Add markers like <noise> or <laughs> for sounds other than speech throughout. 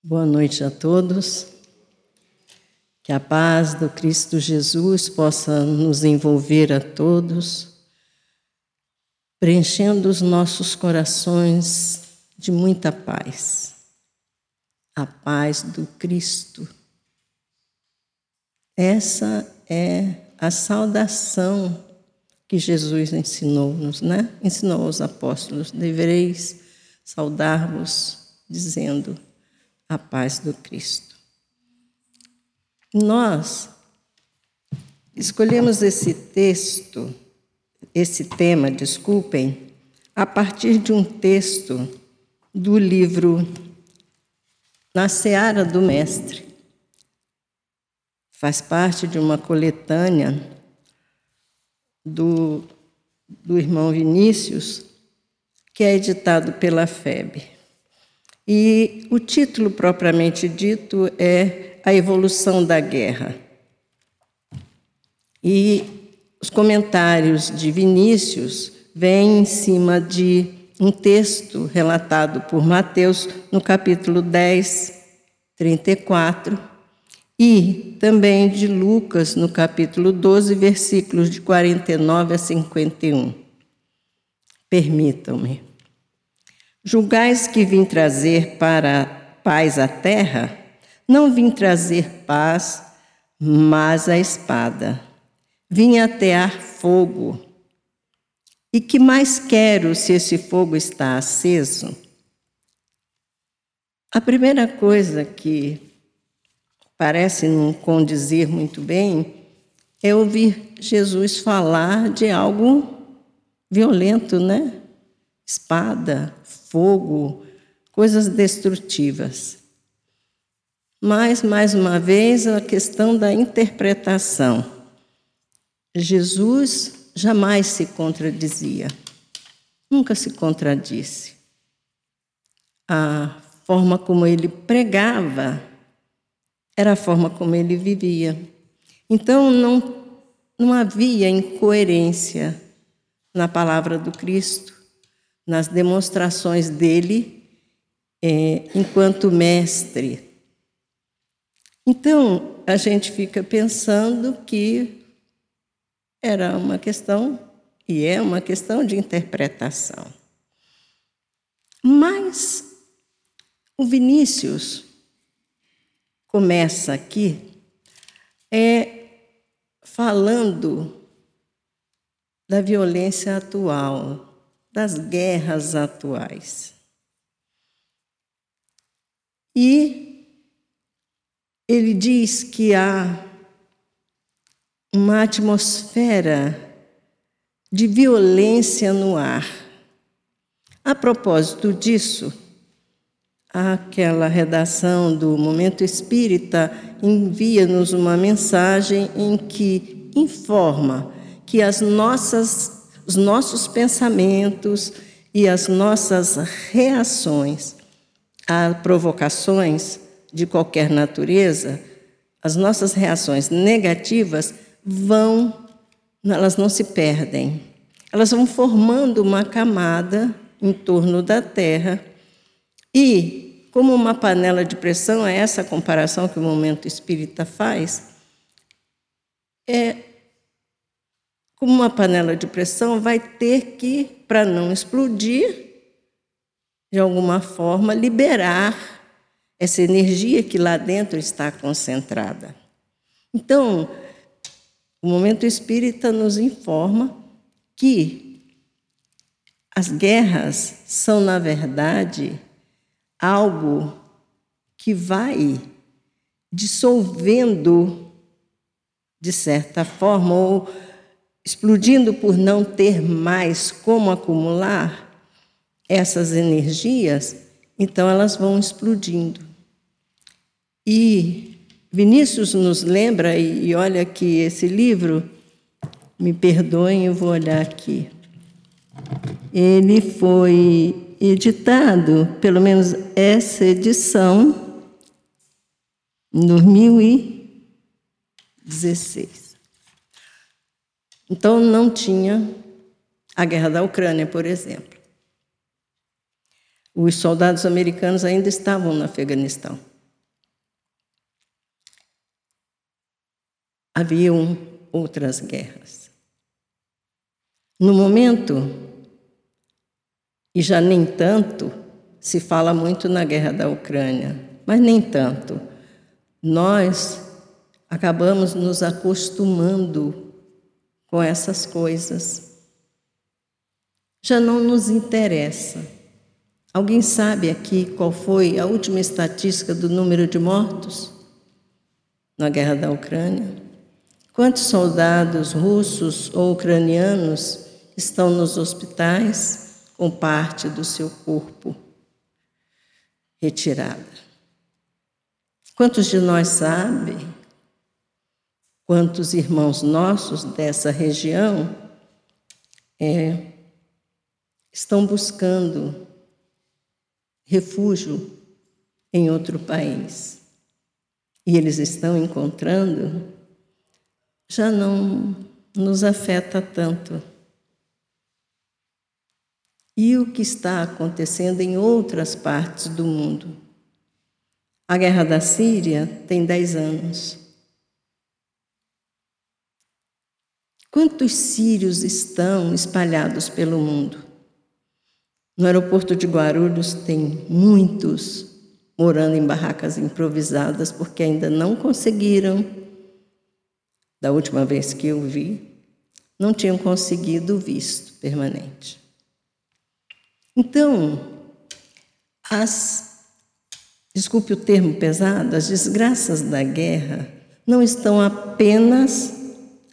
Boa noite a todos. Que a paz do Cristo Jesus possa nos envolver a todos, preenchendo os nossos corações de muita paz. A paz do Cristo. Essa é a saudação que Jesus ensinou-nos, né? Ensinou aos apóstolos: devereis saudar-vos, dizendo a paz do Cristo. Nós escolhemos esse texto, esse tema, desculpem, a partir de um texto do livro Na Seara do Mestre. Faz parte de uma coletânea do, do irmão Vinícius, que é editado pela FEB. E o título propriamente dito é a evolução da guerra. E os comentários de Vinícius vêm em cima de um texto relatado por Mateus no capítulo 10, 34, e também de Lucas no capítulo 12, versículos de 49 a 51. Permitam-me. Julgais que vim trazer para paz à terra? Não vim trazer paz, mas a espada. Vim atear fogo. E que mais quero se esse fogo está aceso? A primeira coisa que parece não condizer muito bem é ouvir Jesus falar de algo violento, né? Espada, fogo, coisas destrutivas. Mas, mais uma vez, a questão da interpretação. Jesus jamais se contradizia, nunca se contradisse. A forma como ele pregava era a forma como ele vivia. Então, não, não havia incoerência na palavra do Cristo, nas demonstrações dele é, enquanto mestre então, a gente fica pensando que era uma questão, e é uma questão de interpretação. Mas o Vinícius começa aqui é falando da violência atual, das guerras atuais. E ele diz que há uma atmosfera de violência no ar. A propósito disso, aquela redação do Momento Espírita envia-nos uma mensagem em que informa que as nossas, os nossos pensamentos e as nossas reações a provocações de qualquer natureza, as nossas reações negativas vão, elas não se perdem. Elas vão formando uma camada em torno da Terra e, como uma panela de pressão, é essa comparação que o momento espírita faz, é como uma panela de pressão vai ter que, para não explodir, de alguma forma, liberar essa energia que lá dentro está concentrada. Então, o momento espírita nos informa que as guerras são, na verdade, algo que vai dissolvendo, de certa forma, ou explodindo por não ter mais como acumular essas energias, então elas vão explodindo. E Vinícius nos lembra, e olha aqui esse livro, me perdoem, eu vou olhar aqui. Ele foi editado, pelo menos essa edição, em 2016. Então não tinha a guerra da Ucrânia, por exemplo. Os soldados americanos ainda estavam no Afeganistão. Haviam outras guerras. No momento, e já nem tanto, se fala muito na guerra da Ucrânia, mas nem tanto. Nós acabamos nos acostumando com essas coisas. Já não nos interessa. Alguém sabe aqui qual foi a última estatística do número de mortos na guerra da Ucrânia? Quantos soldados russos ou ucranianos estão nos hospitais com parte do seu corpo retirada? Quantos de nós sabem quantos irmãos nossos dessa região é, estão buscando refúgio em outro país e eles estão encontrando, já não nos afeta tanto. E o que está acontecendo em outras partes do mundo? A guerra da Síria tem dez anos. Quantos sírios estão espalhados pelo mundo? No aeroporto de Guarulhos tem muitos morando em barracas improvisadas porque ainda não conseguiram, da última vez que eu vi, não tinham conseguido visto permanente. Então, as, desculpe o termo pesado, as desgraças da guerra não estão apenas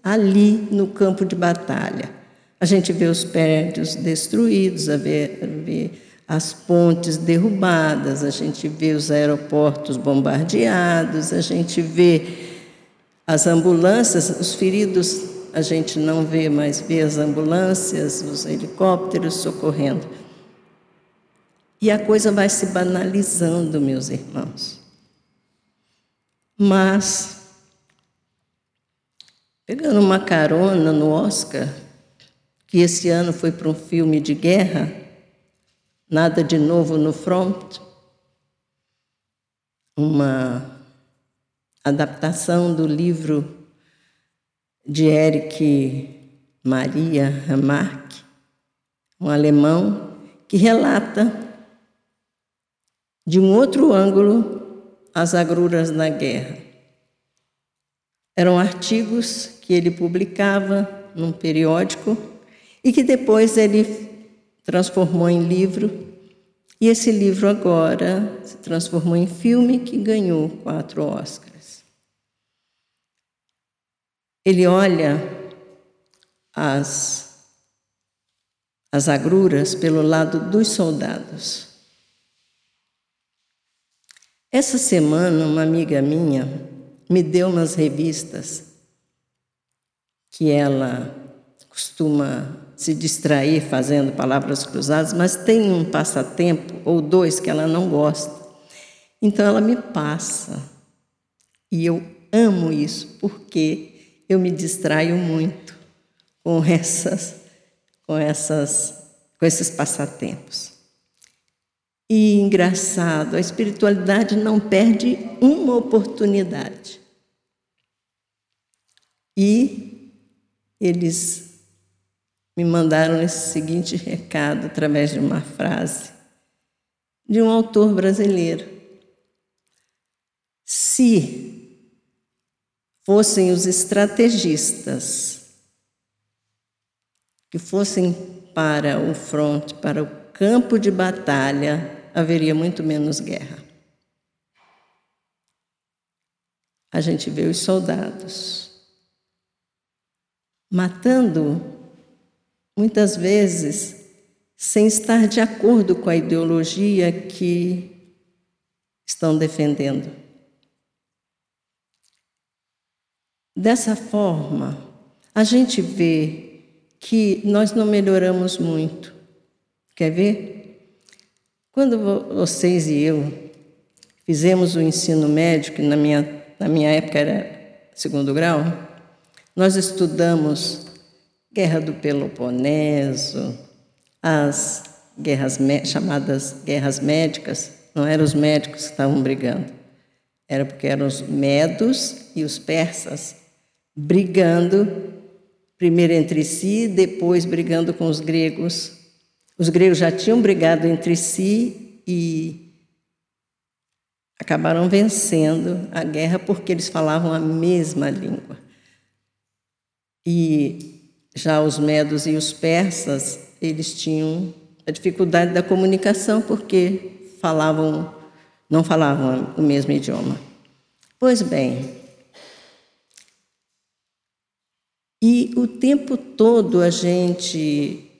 ali no campo de batalha a gente vê os prédios destruídos, a ver, as pontes derrubadas, a gente vê os aeroportos bombardeados, a gente vê as ambulâncias, os feridos a gente não vê, mas vê as ambulâncias, os helicópteros socorrendo. E a coisa vai se banalizando, meus irmãos. Mas, pegando uma carona no Oscar, que esse ano foi para um filme de guerra, Nada de Novo no Front, uma adaptação do livro de Eric Maria Remarque, um alemão, que relata de um outro ângulo as agruras da guerra. Eram artigos que ele publicava num periódico e que depois ele transformou em livro. E esse livro agora se transformou em filme que ganhou quatro Oscars. Ele olha as, as agruras pelo lado dos soldados. Essa semana, uma amiga minha me deu umas revistas que ela costuma se distrair fazendo palavras cruzadas, mas tem um passatempo ou dois que ela não gosta. Então ela me passa. E eu amo isso, porque eu me distraio muito com essas com essas com esses passatempos. E engraçado, a espiritualidade não perde uma oportunidade. E eles me mandaram esse seguinte recado através de uma frase de um autor brasileiro. Se fossem os estrategistas que fossem para o fronte, para o campo de batalha, haveria muito menos guerra. A gente vê os soldados matando muitas vezes sem estar de acordo com a ideologia que estão defendendo. Dessa forma, a gente vê que nós não melhoramos muito. Quer ver? Quando vocês e eu fizemos o ensino médio, que na minha, na minha época era segundo grau, nós estudamos Guerra do Peloponeso, as guerras chamadas guerras médicas, não eram os médicos que estavam brigando, era porque eram os medos e os persas brigando, primeiro entre si, depois brigando com os gregos. Os gregos já tinham brigado entre si e acabaram vencendo a guerra porque eles falavam a mesma língua. E já os medos e os persas, eles tinham a dificuldade da comunicação porque falavam, não falavam o mesmo idioma. Pois bem, e o tempo todo a gente,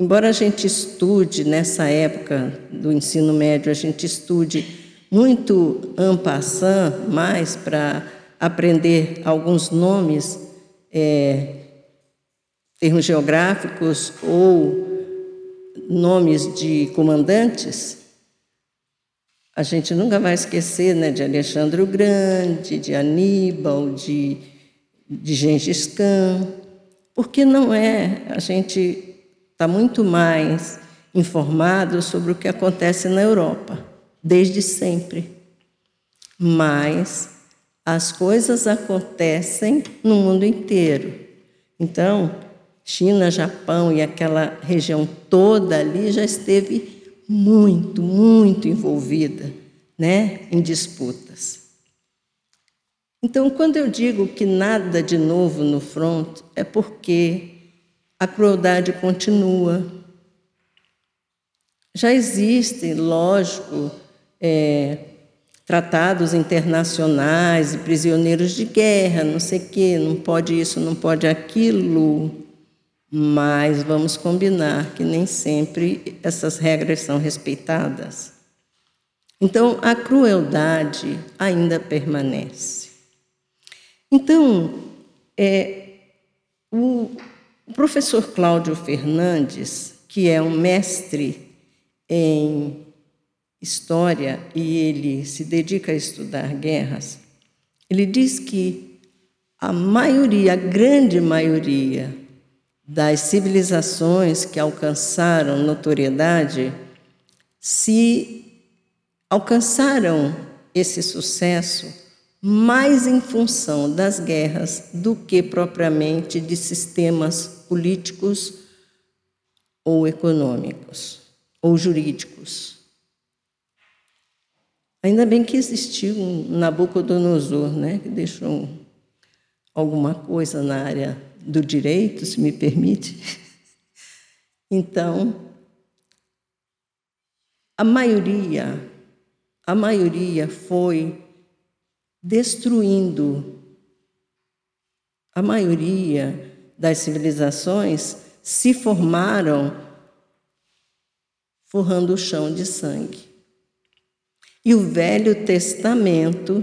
embora a gente estude nessa época do ensino médio, a gente estude muito en passant, mais para aprender alguns nomes, é, termos geográficos ou nomes de comandantes, a gente nunca vai esquecer né, de Alexandre o Grande, de Aníbal, de, de Gengis Khan, porque não é, a gente está muito mais informado sobre o que acontece na Europa, desde sempre. Mas as coisas acontecem no mundo inteiro. Então, China, Japão e aquela região toda ali já esteve muito, muito envolvida né, em disputas. Então, quando eu digo que nada de novo no front, é porque a crueldade continua. Já existem, lógico, é, tratados internacionais e prisioneiros de guerra, não sei o quê, não pode isso, não pode aquilo. Mas vamos combinar que nem sempre essas regras são respeitadas. Então, a crueldade ainda permanece. Então, é, o, o professor Cláudio Fernandes, que é um mestre em história e ele se dedica a estudar guerras, ele diz que a maioria, a grande maioria das civilizações que alcançaram notoriedade se alcançaram esse sucesso mais em função das guerras do que propriamente de sistemas políticos ou econômicos ou jurídicos. Ainda bem que existiu um Nabucodonosor, né, que deixou alguma coisa na área do direito, se me permite. <laughs> Então, a maioria, a maioria foi destruindo. A maioria das civilizações se formaram forrando o chão de sangue. E o Velho Testamento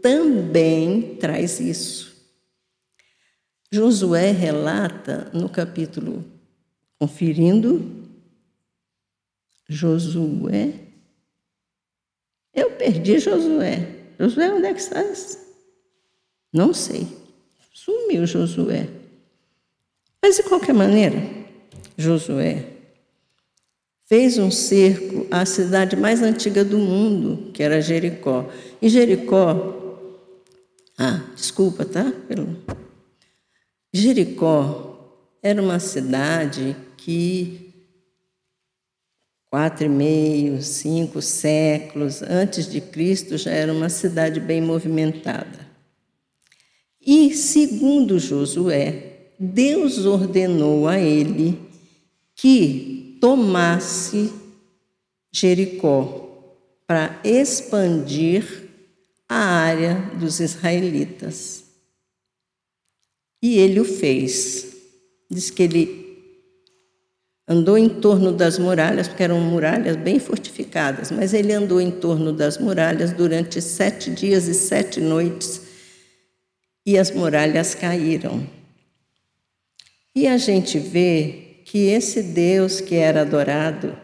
também traz isso. Josué relata no capítulo, conferindo, Josué. Eu perdi Josué. Josué, onde é que estás? Não sei. Sumiu Josué. Mas, de qualquer maneira, Josué fez um cerco à cidade mais antiga do mundo, que era Jericó. E Jericó, ah, desculpa, tá? Pelo, Jericó era uma cidade que quatro e meio, cinco séculos antes de Cristo já era uma cidade bem movimentada. E segundo Josué, Deus ordenou a ele que tomasse Jericó para expandir a área dos israelitas. E ele o fez. Diz que ele andou em torno das muralhas, porque eram muralhas bem fortificadas, mas ele andou em torno das muralhas durante sete dias e sete noites, e as muralhas caíram. E a gente vê que esse Deus que era adorado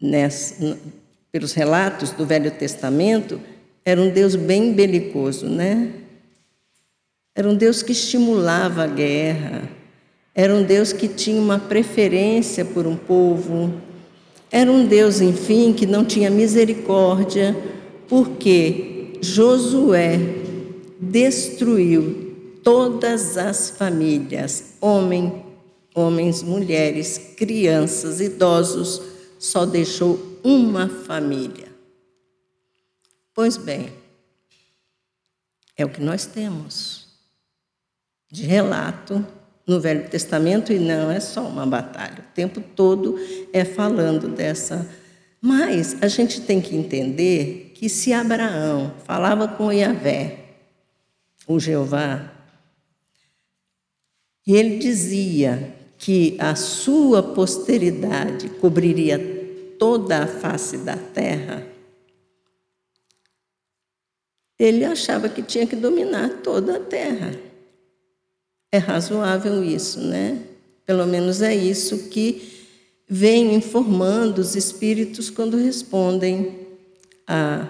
nessa, pelos relatos do Velho Testamento era um Deus bem belicoso, né? Era um Deus que estimulava a guerra, era um Deus que tinha uma preferência por um povo, era um Deus, enfim, que não tinha misericórdia, porque Josué destruiu todas as famílias, homem, homens, mulheres, crianças, idosos, só deixou uma família. Pois bem, é o que nós temos de relato no Velho Testamento e não é só uma batalha. O tempo todo é falando dessa. Mas a gente tem que entender que se Abraão falava com Yahvé, o Jeová, e ele dizia que a sua posteridade cobriria toda a face da terra, ele achava que tinha que dominar toda a terra. É razoável isso, né? Pelo menos é isso que vem informando os espíritos quando respondem a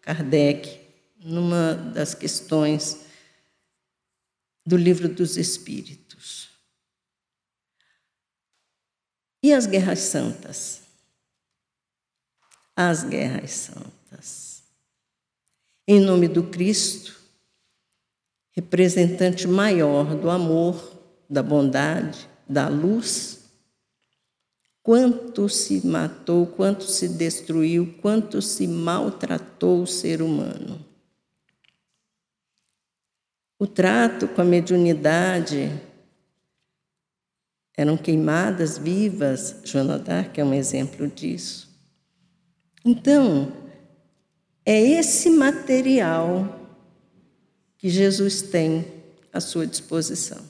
Kardec numa das questões do livro dos Espíritos. E as guerras santas? As guerras santas. Em nome do Cristo, representante maior do amor, da bondade, da luz, quanto se matou, quanto se destruiu, quanto se maltratou o ser humano. O trato com a mediunidade eram queimadas vivas, Joana d'Arc é um exemplo disso. Então, é esse material que Jesus tem à sua disposição.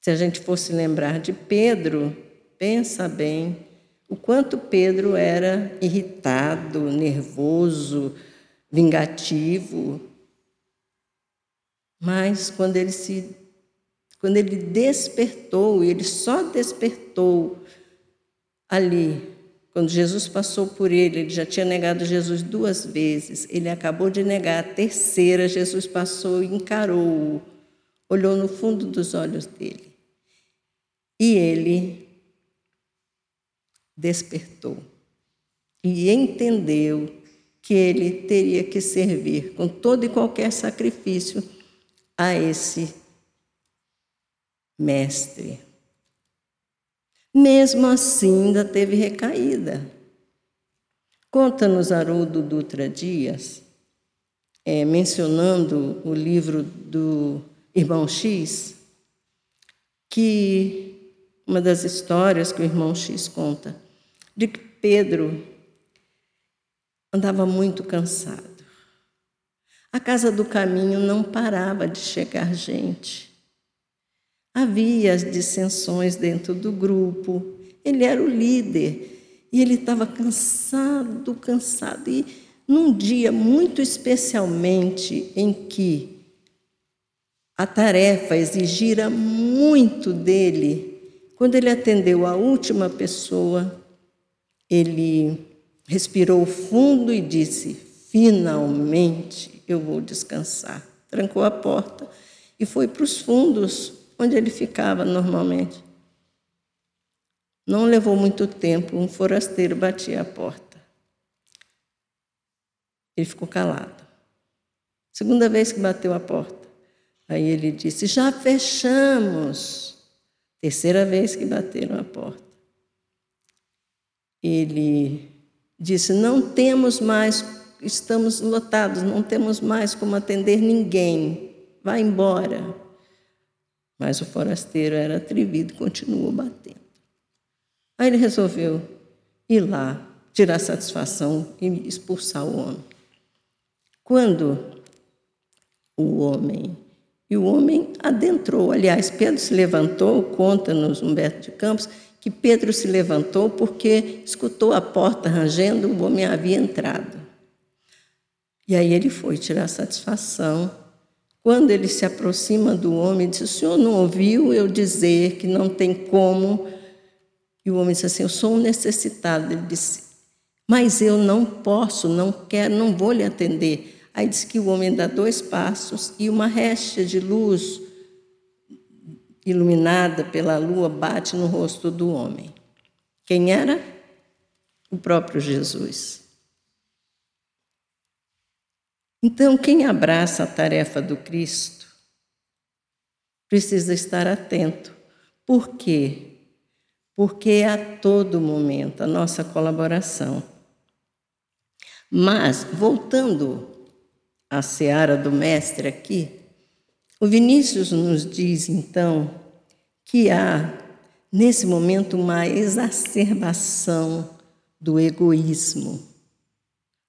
Se a gente fosse lembrar de Pedro, pensa bem o quanto Pedro era irritado, nervoso, vingativo. Mas quando ele se quando ele despertou, ele só despertou ali quando Jesus passou por ele, ele já tinha negado Jesus duas vezes. Ele acabou de negar a terceira. Jesus passou e encarou-o, olhou no fundo dos olhos dele. E ele despertou e entendeu que ele teria que servir com todo e qualquer sacrifício a esse mestre. Mesmo assim, ainda teve recaída. Conta-nos Haroldo Dutra Dias, é, mencionando o livro do Irmão X, que uma das histórias que o Irmão X conta, de que Pedro andava muito cansado. A casa do caminho não parava de chegar gente. Havia as dissensões dentro do grupo. Ele era o líder e ele estava cansado, cansado. E num dia muito especialmente em que a tarefa exigira muito dele, quando ele atendeu a última pessoa, ele respirou fundo e disse: Finalmente eu vou descansar. Trancou a porta e foi para os fundos onde ele ficava normalmente. Não levou muito tempo, um forasteiro batia a porta. Ele ficou calado. Segunda vez que bateu a porta. Aí ele disse: Já fechamos. Terceira vez que bateram a porta. Ele disse: Não temos mais, estamos lotados, não temos mais como atender ninguém. Vá embora. Mas o forasteiro era atrevido e continuou batendo. Aí ele resolveu ir lá, tirar satisfação e expulsar o homem. Quando o homem. E o homem adentrou. Aliás, Pedro se levantou, conta-nos Humberto de Campos, que Pedro se levantou porque escutou a porta rangendo, o homem havia entrado. E aí ele foi tirar satisfação quando ele se aproxima do homem, diz: O senhor não ouviu eu dizer que não tem como? E o homem disse assim: Eu sou um necessitado. Ele disse: Mas eu não posso, não quero, não vou lhe atender. Aí diz que o homem dá dois passos e uma réstia de luz iluminada pela lua bate no rosto do homem. Quem era? O próprio Jesus. Então, quem abraça a tarefa do Cristo precisa estar atento. Por quê? Porque é a todo momento a nossa colaboração. Mas, voltando à seara do Mestre aqui, o Vinícius nos diz então que há, nesse momento, uma exacerbação do egoísmo,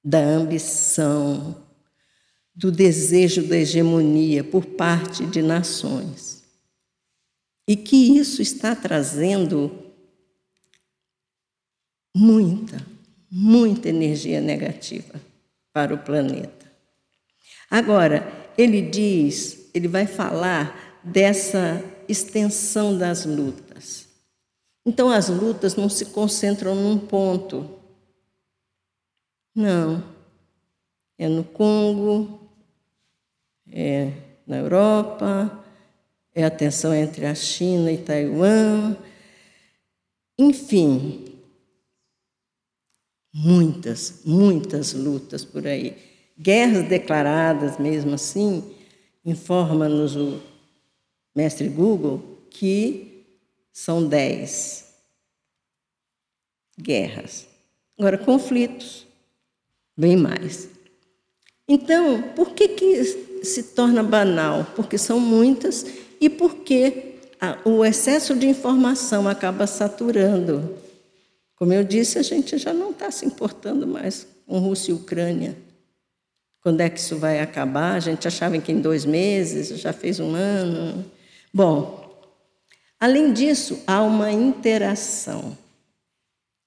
da ambição, do desejo da hegemonia por parte de nações. E que isso está trazendo muita, muita energia negativa para o planeta. Agora, ele diz, ele vai falar dessa extensão das lutas. Então, as lutas não se concentram num ponto. Não. É no Congo, é na Europa, é a tensão entre a China e Taiwan. Enfim, muitas, muitas lutas por aí. Guerras declaradas mesmo assim, informa-nos o mestre Google que são dez guerras. Agora, conflitos, bem mais. Então, por que, que se torna banal? Porque são muitas e porque o excesso de informação acaba saturando. Como eu disse, a gente já não está se importando mais com Rússia e Ucrânia. Quando é que isso vai acabar? A gente achava que em dois meses, já fez um ano. Bom, além disso, há uma interação.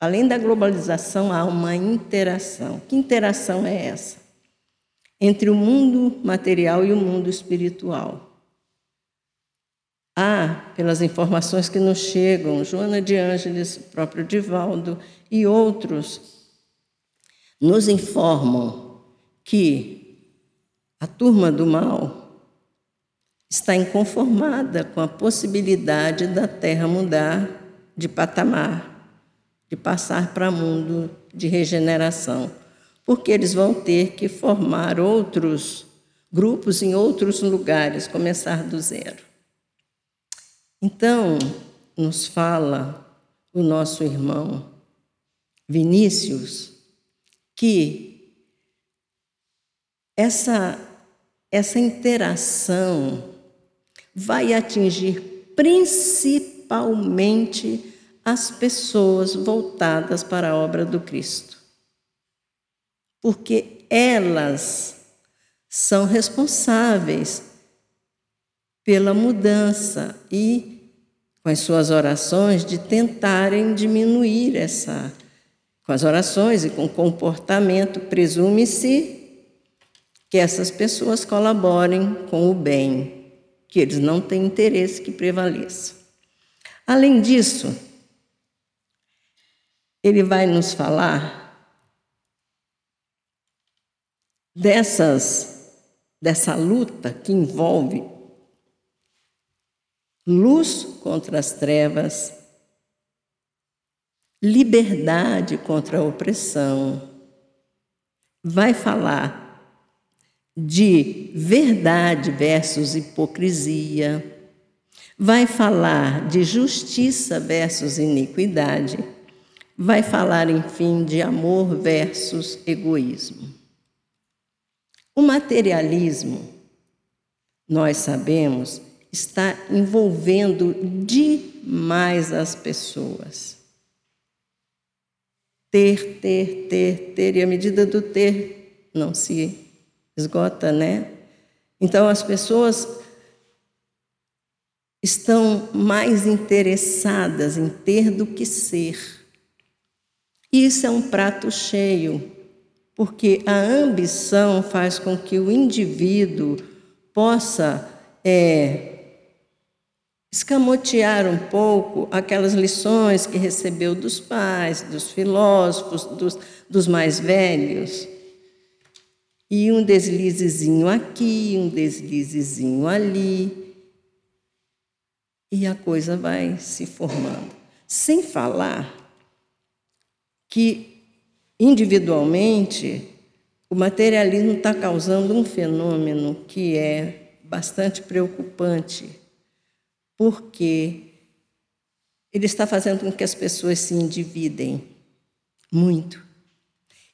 Além da globalização, há uma interação. Que interação é essa? Entre o mundo material e o mundo espiritual. Há, pelas informações que nos chegam, Joana de Ângeles, o próprio Divaldo e outros, nos informam que a turma do mal está inconformada com a possibilidade da Terra mudar de patamar, de passar para mundo de regeneração, porque eles vão ter que formar outros grupos em outros lugares, começar do zero. Então, nos fala o nosso irmão Vinícius que essa, essa interação vai atingir principalmente as pessoas voltadas para a obra do Cristo. Porque elas são responsáveis pela mudança e, com as suas orações, de tentarem diminuir essa. Com as orações e com o comportamento, presume-se que essas pessoas colaborem com o bem que eles não têm interesse que prevaleça. Além disso, ele vai nos falar dessas dessa luta que envolve luz contra as trevas, liberdade contra a opressão. Vai falar de verdade versus hipocrisia, vai falar de justiça versus iniquidade, vai falar, enfim, de amor versus egoísmo. O materialismo, nós sabemos, está envolvendo demais as pessoas. Ter, ter, ter, ter, e à medida do ter não se esgota, né? Então as pessoas estão mais interessadas em ter do que ser. Isso é um prato cheio, porque a ambição faz com que o indivíduo possa é, escamotear um pouco aquelas lições que recebeu dos pais, dos filósofos, dos, dos mais velhos. E um deslizezinho aqui, um deslizezinho ali. E a coisa vai se formando. Sem falar que, individualmente, o materialismo está causando um fenômeno que é bastante preocupante, porque ele está fazendo com que as pessoas se endividem muito.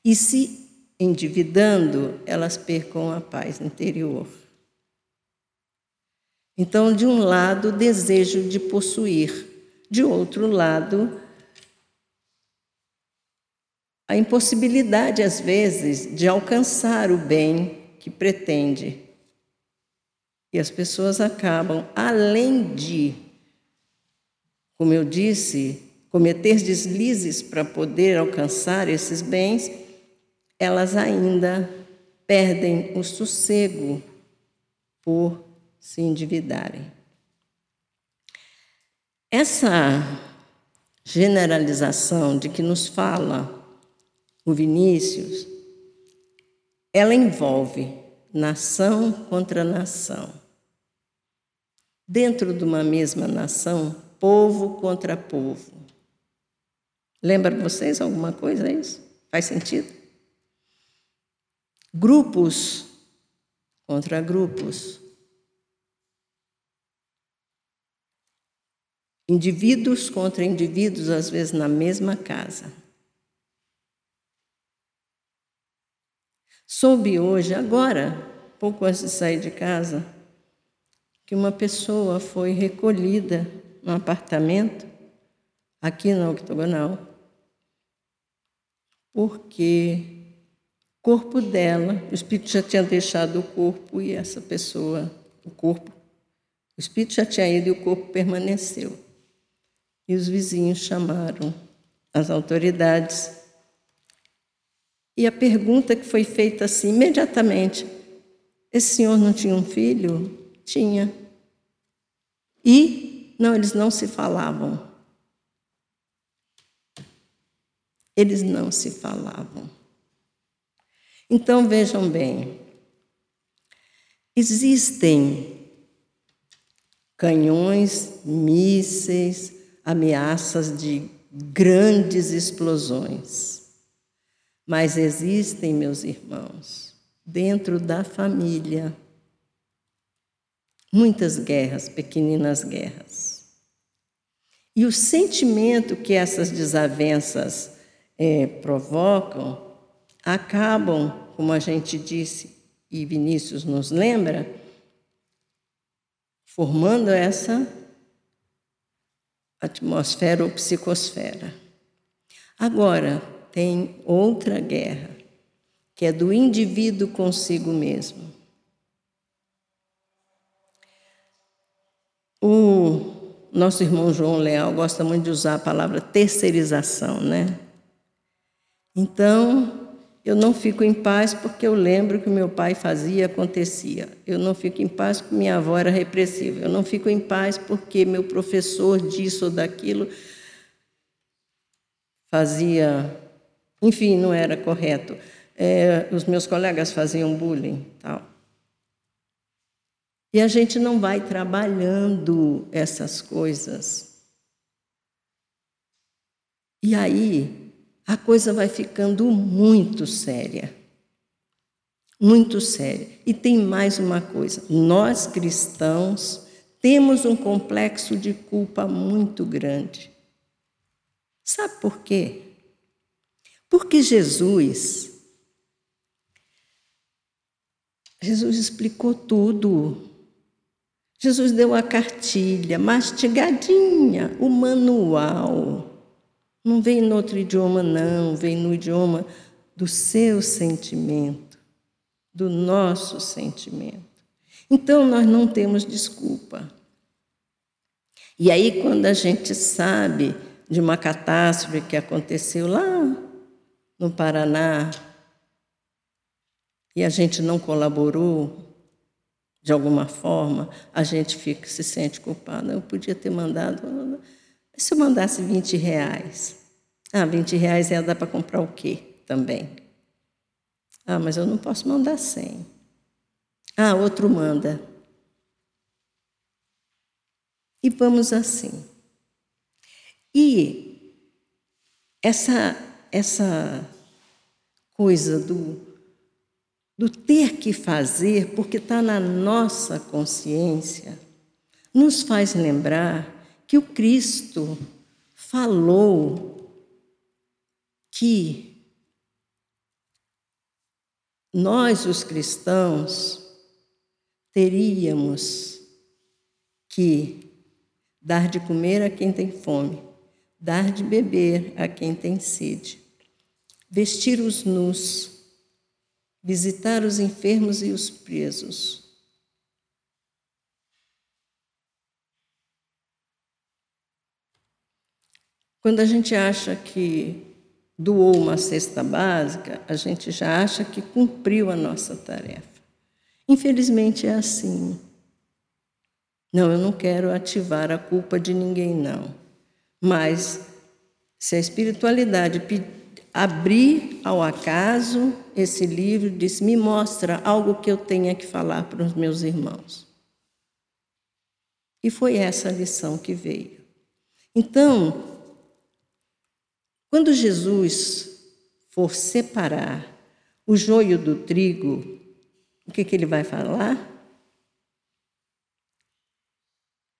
E se endividando, elas percam a paz interior. Então, de um lado, o desejo de possuir, de outro lado, a impossibilidade, às vezes, de alcançar o bem que pretende. E as pessoas acabam, além de, como eu disse, cometer deslizes para poder alcançar esses bens, elas ainda perdem o sossego por se endividarem. Essa generalização de que nos fala o Vinícius, ela envolve nação contra nação. Dentro de uma mesma nação, povo contra povo. Lembra vocês alguma coisa isso? Faz sentido? Grupos contra grupos. Indivíduos contra indivíduos, às vezes na mesma casa. Soube hoje, agora, pouco antes de sair de casa, que uma pessoa foi recolhida num apartamento aqui na Octogonal, porque o corpo dela, o espírito já tinha deixado o corpo e essa pessoa, o corpo, o espírito já tinha ido e o corpo permaneceu. E os vizinhos chamaram as autoridades. E a pergunta que foi feita assim, imediatamente: esse senhor não tinha um filho? Tinha. E, não, eles não se falavam. Eles não se falavam. Então vejam bem, existem canhões, mísseis, ameaças de grandes explosões. Mas existem, meus irmãos, dentro da família, muitas guerras, pequeninas guerras. E o sentimento que essas desavenças é, provocam acabam, como a gente disse e Vinícius nos lembra, formando essa atmosfera ou psicosfera. Agora, tem outra guerra, que é do indivíduo consigo mesmo. O nosso irmão João Leal gosta muito de usar a palavra terceirização, né? Então, eu não fico em paz porque eu lembro que meu pai fazia e acontecia. Eu não fico em paz porque minha avó era repressiva. Eu não fico em paz porque meu professor disso ou daquilo fazia. Enfim, não era correto. É, os meus colegas faziam bullying tal. E a gente não vai trabalhando essas coisas. E aí, a coisa vai ficando muito séria. Muito séria. E tem mais uma coisa: nós cristãos temos um complexo de culpa muito grande. Sabe por quê? Porque Jesus, Jesus explicou tudo. Jesus deu a cartilha, mastigadinha, o manual. Não vem no outro idioma, não, vem no idioma do seu sentimento, do nosso sentimento. Então nós não temos desculpa. E aí, quando a gente sabe de uma catástrofe que aconteceu lá no Paraná, e a gente não colaborou de alguma forma, a gente fica, se sente culpado. Eu podia ter mandado se eu mandasse 20 reais? Ah, 20 reais ia dar para comprar o quê também? Ah, mas eu não posso mandar 100. Ah, outro manda. E vamos assim. E essa, essa coisa do do ter que fazer, porque está na nossa consciência, nos faz lembrar que o Cristo falou que nós, os cristãos, teríamos que dar de comer a quem tem fome, dar de beber a quem tem sede, vestir os nus, visitar os enfermos e os presos. Quando a gente acha que doou uma cesta básica, a gente já acha que cumpriu a nossa tarefa. Infelizmente é assim. Não, eu não quero ativar a culpa de ninguém, não. Mas se a espiritualidade abrir ao acaso esse livro, diz: me mostra algo que eu tenha que falar para os meus irmãos. E foi essa a lição que veio. Então, quando Jesus for separar o joio do trigo, o que, que ele vai falar?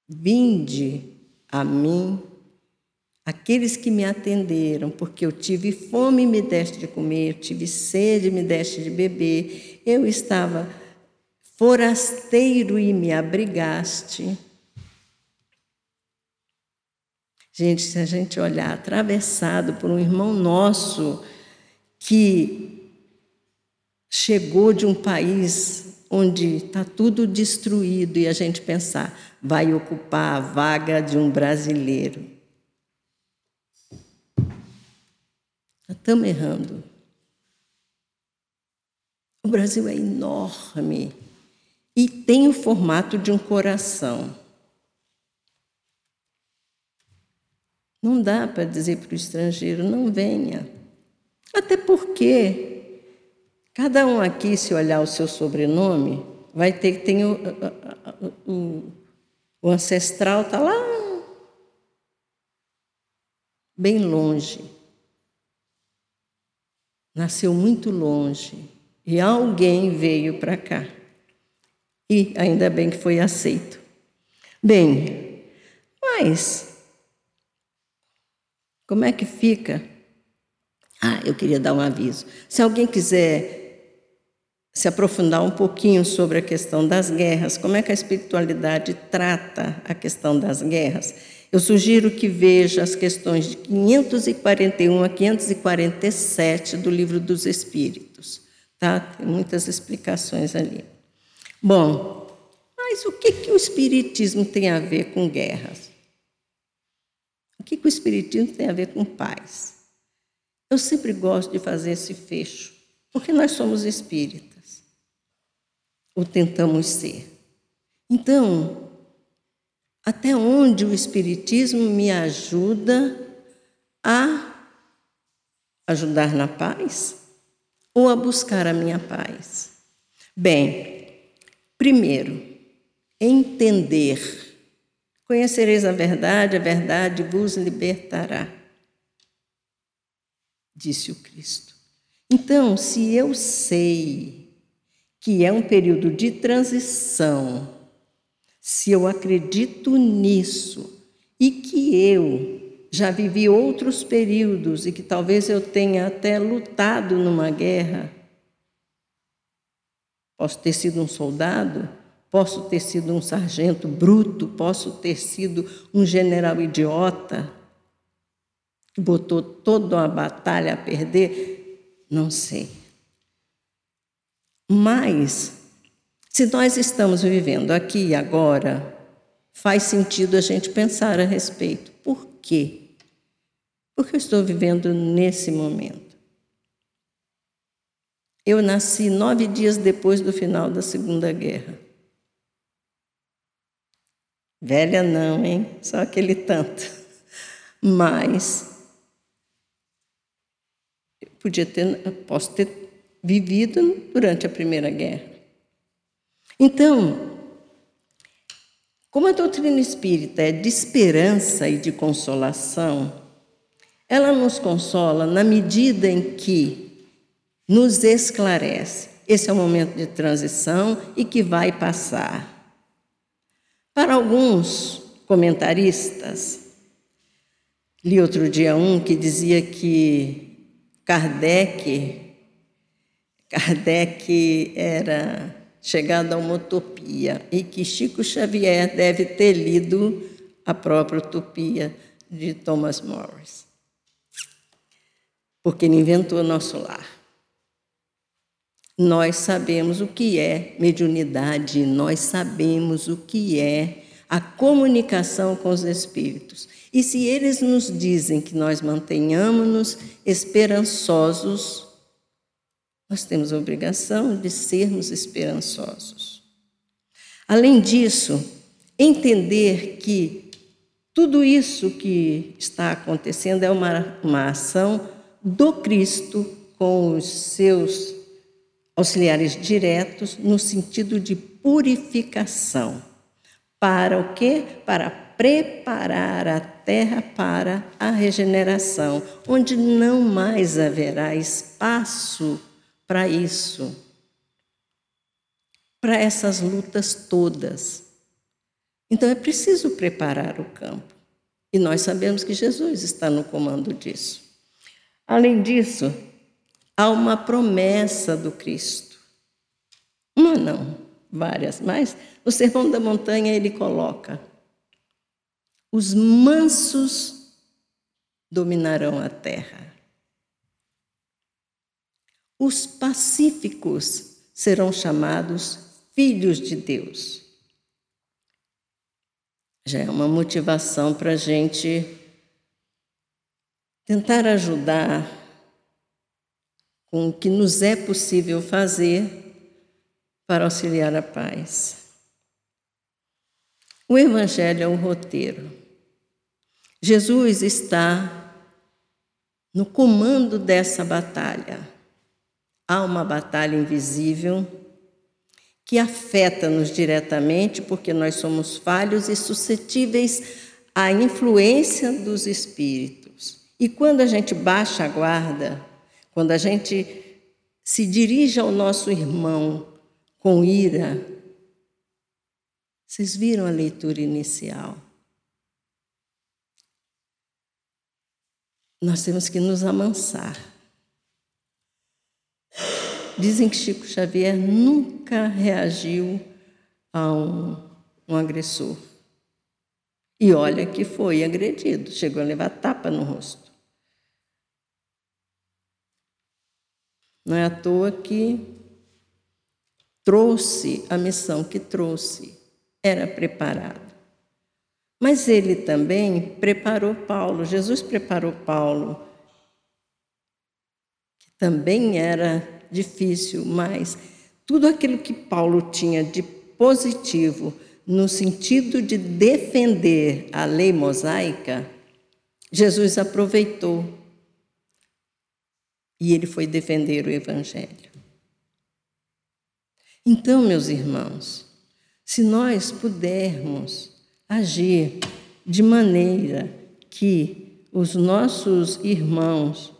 Vinde a mim aqueles que me atenderam, porque eu tive fome e me deste de comer, tive sede e me deste de beber, eu estava forasteiro e me abrigaste. Gente, se a gente olhar atravessado por um irmão nosso que chegou de um país onde está tudo destruído e a gente pensar, vai ocupar a vaga de um brasileiro. Estamos errando. O Brasil é enorme e tem o formato de um coração. Não dá para dizer para o estrangeiro, não venha. Até porque cada um aqui, se olhar o seu sobrenome, vai ter que ter o, o, o ancestral está lá, bem longe. Nasceu muito longe e alguém veio para cá. E ainda bem que foi aceito. Bem, mas como é que fica? Ah, eu queria dar um aviso. Se alguém quiser se aprofundar um pouquinho sobre a questão das guerras, como é que a espiritualidade trata a questão das guerras, eu sugiro que veja as questões de 541 a 547 do Livro dos Espíritos. Tá? Tem muitas explicações ali. Bom, mas o que, que o Espiritismo tem a ver com guerras? O que, que o Espiritismo tem a ver com paz? Eu sempre gosto de fazer esse fecho, porque nós somos espíritas, ou tentamos ser. Então, até onde o Espiritismo me ajuda a ajudar na paz ou a buscar a minha paz? Bem, primeiro, entender Conhecereis a verdade, a verdade vos libertará, disse o Cristo. Então, se eu sei que é um período de transição, se eu acredito nisso e que eu já vivi outros períodos e que talvez eu tenha até lutado numa guerra, posso ter sido um soldado, Posso ter sido um sargento bruto, posso ter sido um general idiota, que botou toda uma batalha a perder, não sei. Mas, se nós estamos vivendo aqui e agora, faz sentido a gente pensar a respeito. Por quê? Porque eu estou vivendo nesse momento. Eu nasci nove dias depois do final da Segunda Guerra. Velha não, hein? Só aquele tanto. Mas podia ter, posso ter vivido durante a Primeira Guerra. Então, como a doutrina espírita é de esperança e de consolação, ela nos consola na medida em que nos esclarece. Esse é um momento de transição e que vai passar. Para alguns comentaristas, li outro dia um que dizia que Kardec, Kardec era chegado a uma utopia e que Chico Xavier deve ter lido a própria utopia de Thomas Morris, porque ele inventou nosso lar. Nós sabemos o que é mediunidade, nós sabemos o que é a comunicação com os espíritos. E se eles nos dizem que nós mantenhamos-nos esperançosos, nós temos a obrigação de sermos esperançosos. Além disso, entender que tudo isso que está acontecendo é uma, uma ação do Cristo com os seus auxiliares diretos no sentido de purificação. Para o quê? Para preparar a terra para a regeneração, onde não mais haverá espaço para isso, para essas lutas todas. Então é preciso preparar o campo. E nós sabemos que Jesus está no comando disso. Além disso, há uma promessa do Cristo. Uma não, várias, mas no Sermão da Montanha ele coloca: os mansos dominarão a terra. Os pacíficos serão chamados filhos de Deus. Já é uma motivação para a gente tentar ajudar com o que nos é possível fazer para auxiliar a paz. O Evangelho é um roteiro. Jesus está no comando dessa batalha. Há uma batalha invisível que afeta-nos diretamente, porque nós somos falhos e suscetíveis à influência dos espíritos. E quando a gente baixa a guarda, quando a gente se dirige ao nosso irmão com ira, vocês viram a leitura inicial? Nós temos que nos amansar. Dizem que Chico Xavier nunca reagiu a um, um agressor. E olha que foi agredido, chegou a levar tapa no rosto. Não é à toa que trouxe a missão que trouxe, era preparado. Mas ele também preparou Paulo, Jesus preparou Paulo, que também era difícil, mas tudo aquilo que Paulo tinha de positivo, no sentido de defender a lei mosaica, Jesus aproveitou e ele foi defender o Evangelho. Então, meus irmãos, se nós pudermos agir de maneira que os nossos irmãos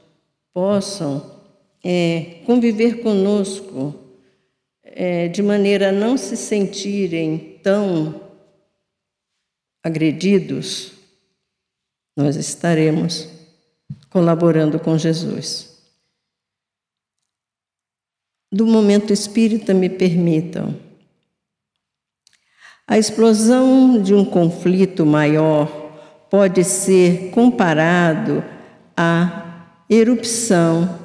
possam é, conviver conosco é, de maneira a não se sentirem tão agredidos, nós estaremos colaborando com Jesus do momento espírita me permitam. A explosão de um conflito maior pode ser comparado à erupção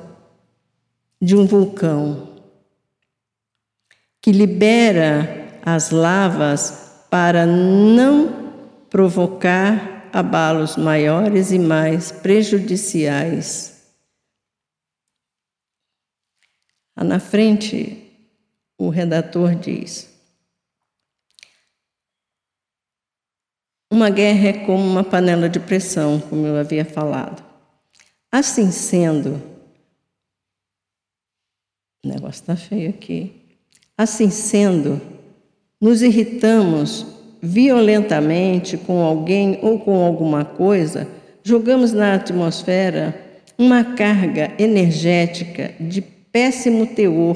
de um vulcão que libera as lavas para não provocar abalos maiores e mais prejudiciais na frente, o redator diz: Uma guerra é como uma panela de pressão, como eu havia falado. Assim sendo, o negócio está feio aqui. Assim sendo, nos irritamos violentamente com alguém ou com alguma coisa, jogamos na atmosfera uma carga energética de péssimo teor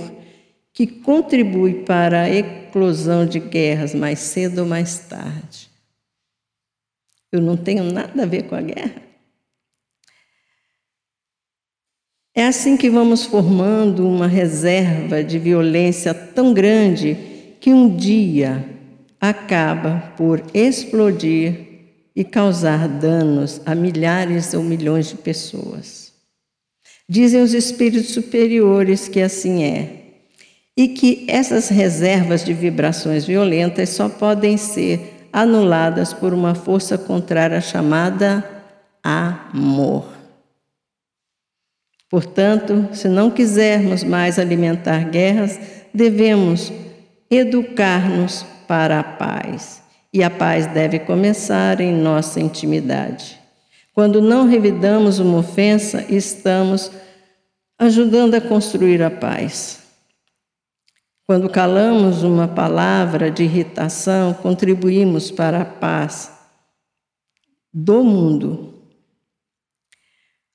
que contribui para a eclosão de guerras mais cedo ou mais tarde. Eu não tenho nada a ver com a guerra. É assim que vamos formando uma reserva de violência tão grande que um dia acaba por explodir e causar danos a milhares ou milhões de pessoas. Dizem os espíritos superiores que assim é, e que essas reservas de vibrações violentas só podem ser anuladas por uma força contrária chamada amor. Portanto, se não quisermos mais alimentar guerras, devemos educar-nos para a paz e a paz deve começar em nossa intimidade. Quando não revidamos uma ofensa, estamos ajudando a construir a paz. Quando calamos uma palavra de irritação, contribuímos para a paz do mundo.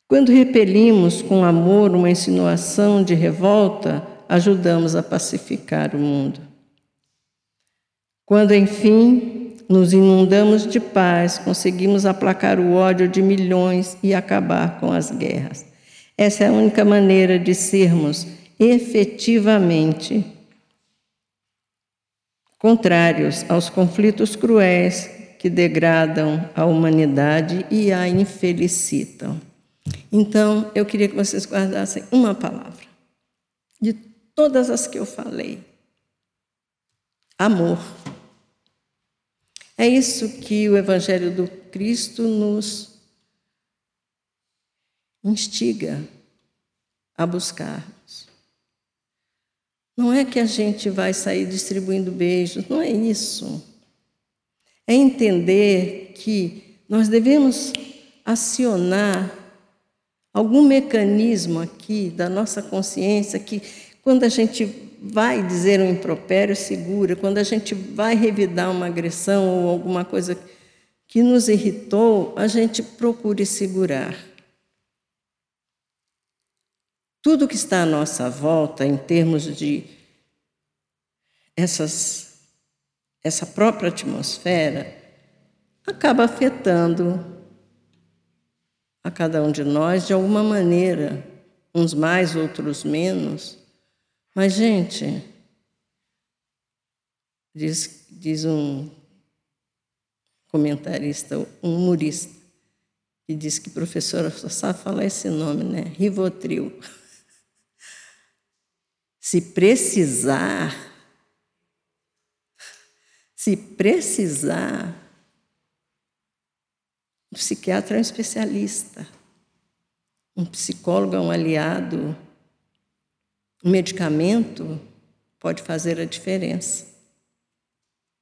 Quando repelimos com amor uma insinuação de revolta, ajudamos a pacificar o mundo. Quando, enfim, nos inundamos de paz, conseguimos aplacar o ódio de milhões e acabar com as guerras. Essa é a única maneira de sermos efetivamente contrários aos conflitos cruéis que degradam a humanidade e a infelicitam. Então, eu queria que vocês guardassem uma palavra, de todas as que eu falei: amor. É isso que o Evangelho do Cristo nos instiga a buscarmos. Não é que a gente vai sair distribuindo beijos, não é isso. É entender que nós devemos acionar algum mecanismo aqui da nossa consciência que, quando a gente vai dizer um impropério, segura. Quando a gente vai revidar uma agressão ou alguma coisa que nos irritou, a gente procure segurar. Tudo que está à nossa volta, em termos de essas, essa própria atmosfera, acaba afetando a cada um de nós de alguma maneira, uns mais, outros menos. Mas, gente, diz, diz um comentarista, um humorista, que diz que professora só sabe falar esse nome, né? Rivotril. <laughs> Se precisar, se precisar, o psiquiatra é um especialista, um psicólogo é um aliado o medicamento pode fazer a diferença.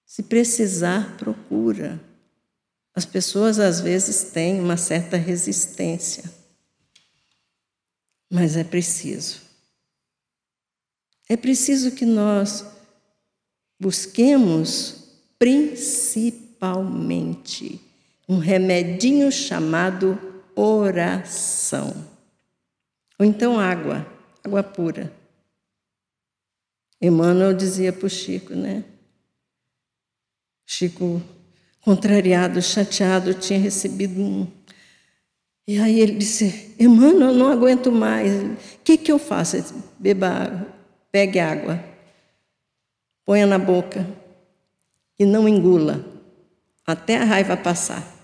Se precisar, procura. As pessoas às vezes têm uma certa resistência, mas é preciso. É preciso que nós busquemos principalmente um remedinho chamado oração. Ou então água, água pura. Emmanuel dizia para o Chico, né? Chico, contrariado, chateado, tinha recebido um. E aí ele disse: Emmanuel, não aguento mais. O que, que eu faço? Disse, Beba água, pegue água, ponha na boca e não engula, até a raiva passar.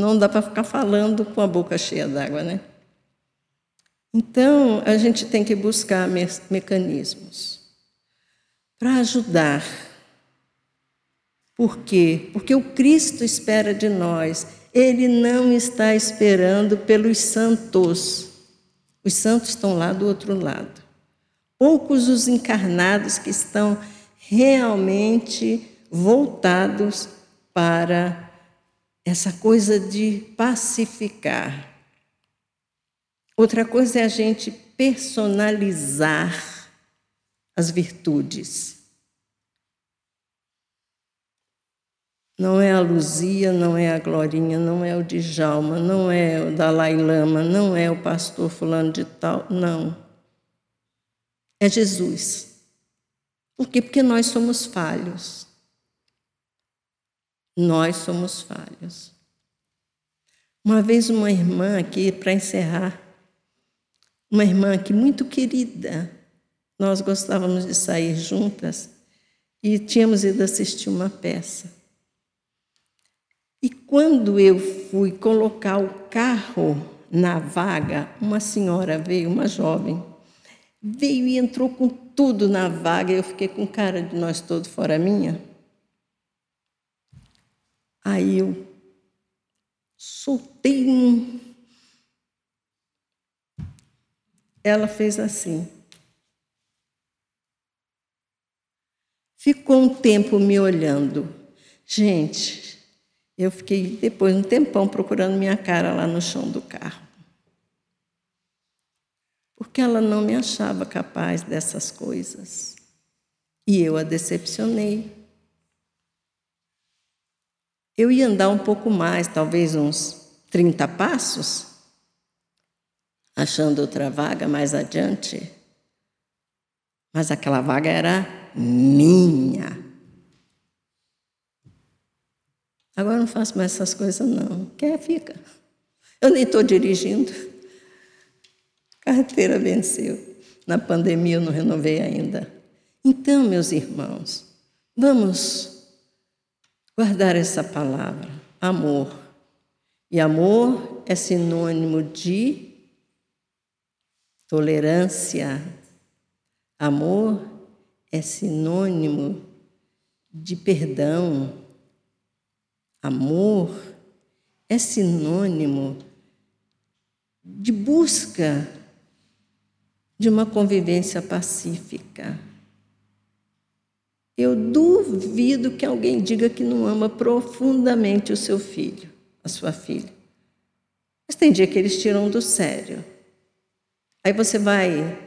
Não dá para ficar falando com a boca cheia d'água, né? Então, a gente tem que buscar me mecanismos para ajudar. Por quê? Porque o Cristo espera de nós. Ele não está esperando pelos santos. Os santos estão lá do outro lado. Poucos os encarnados que estão realmente voltados para essa coisa de pacificar Outra coisa é a gente personalizar as virtudes. Não é a Luzia, não é a Glorinha, não é o Djalma, não é o Dalai Lama, não é o pastor fulano de tal, não. é Jesus. Por quê? Porque nós somos falhos. Nós somos falhos. Uma vez uma irmã aqui, para encerrar, uma irmã aqui muito querida, nós gostávamos de sair juntas e tínhamos ido assistir uma peça. E quando eu fui colocar o carro na vaga, uma senhora veio, uma jovem, veio e entrou com tudo na vaga. Eu fiquei com cara de nós todos fora minha. Aí eu soltei um. Ela fez assim. Ficou um tempo me olhando. Gente, eu fiquei depois um tempão procurando minha cara lá no chão do carro. Porque ela não me achava capaz dessas coisas. E eu a decepcionei. Eu ia andar um pouco mais, talvez uns 30 passos, achando outra vaga mais adiante. Mas aquela vaga era minha. Agora não faço mais essas coisas, não. Quer, fica. Eu nem estou dirigindo. Carteira venceu. Na pandemia eu não renovei ainda. Então, meus irmãos, vamos guardar essa palavra, amor. E amor é sinônimo de tolerância. Amor é sinônimo de perdão. Amor é sinônimo de busca de uma convivência pacífica. Eu duvido que alguém diga que não ama profundamente o seu filho, a sua filha. Mas tem dia que eles tiram do sério. Aí você vai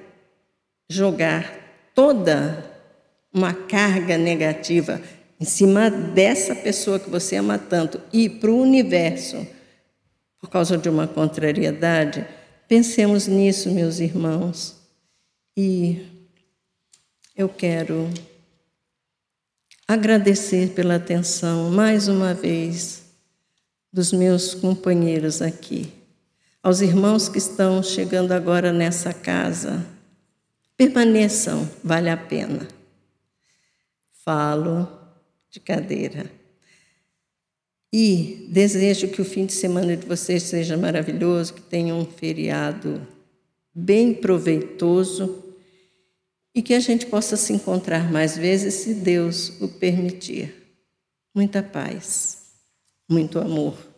jogar toda uma carga negativa em cima dessa pessoa que você ama tanto e para o universo, por causa de uma contrariedade, pensemos nisso, meus irmãos. E eu quero agradecer pela atenção mais uma vez dos meus companheiros aqui, aos irmãos que estão chegando agora nessa casa. Permaneçam, vale a pena. Falo de cadeira. E desejo que o fim de semana de vocês seja maravilhoso, que tenham um feriado bem proveitoso e que a gente possa se encontrar mais vezes, se Deus o permitir. Muita paz, muito amor.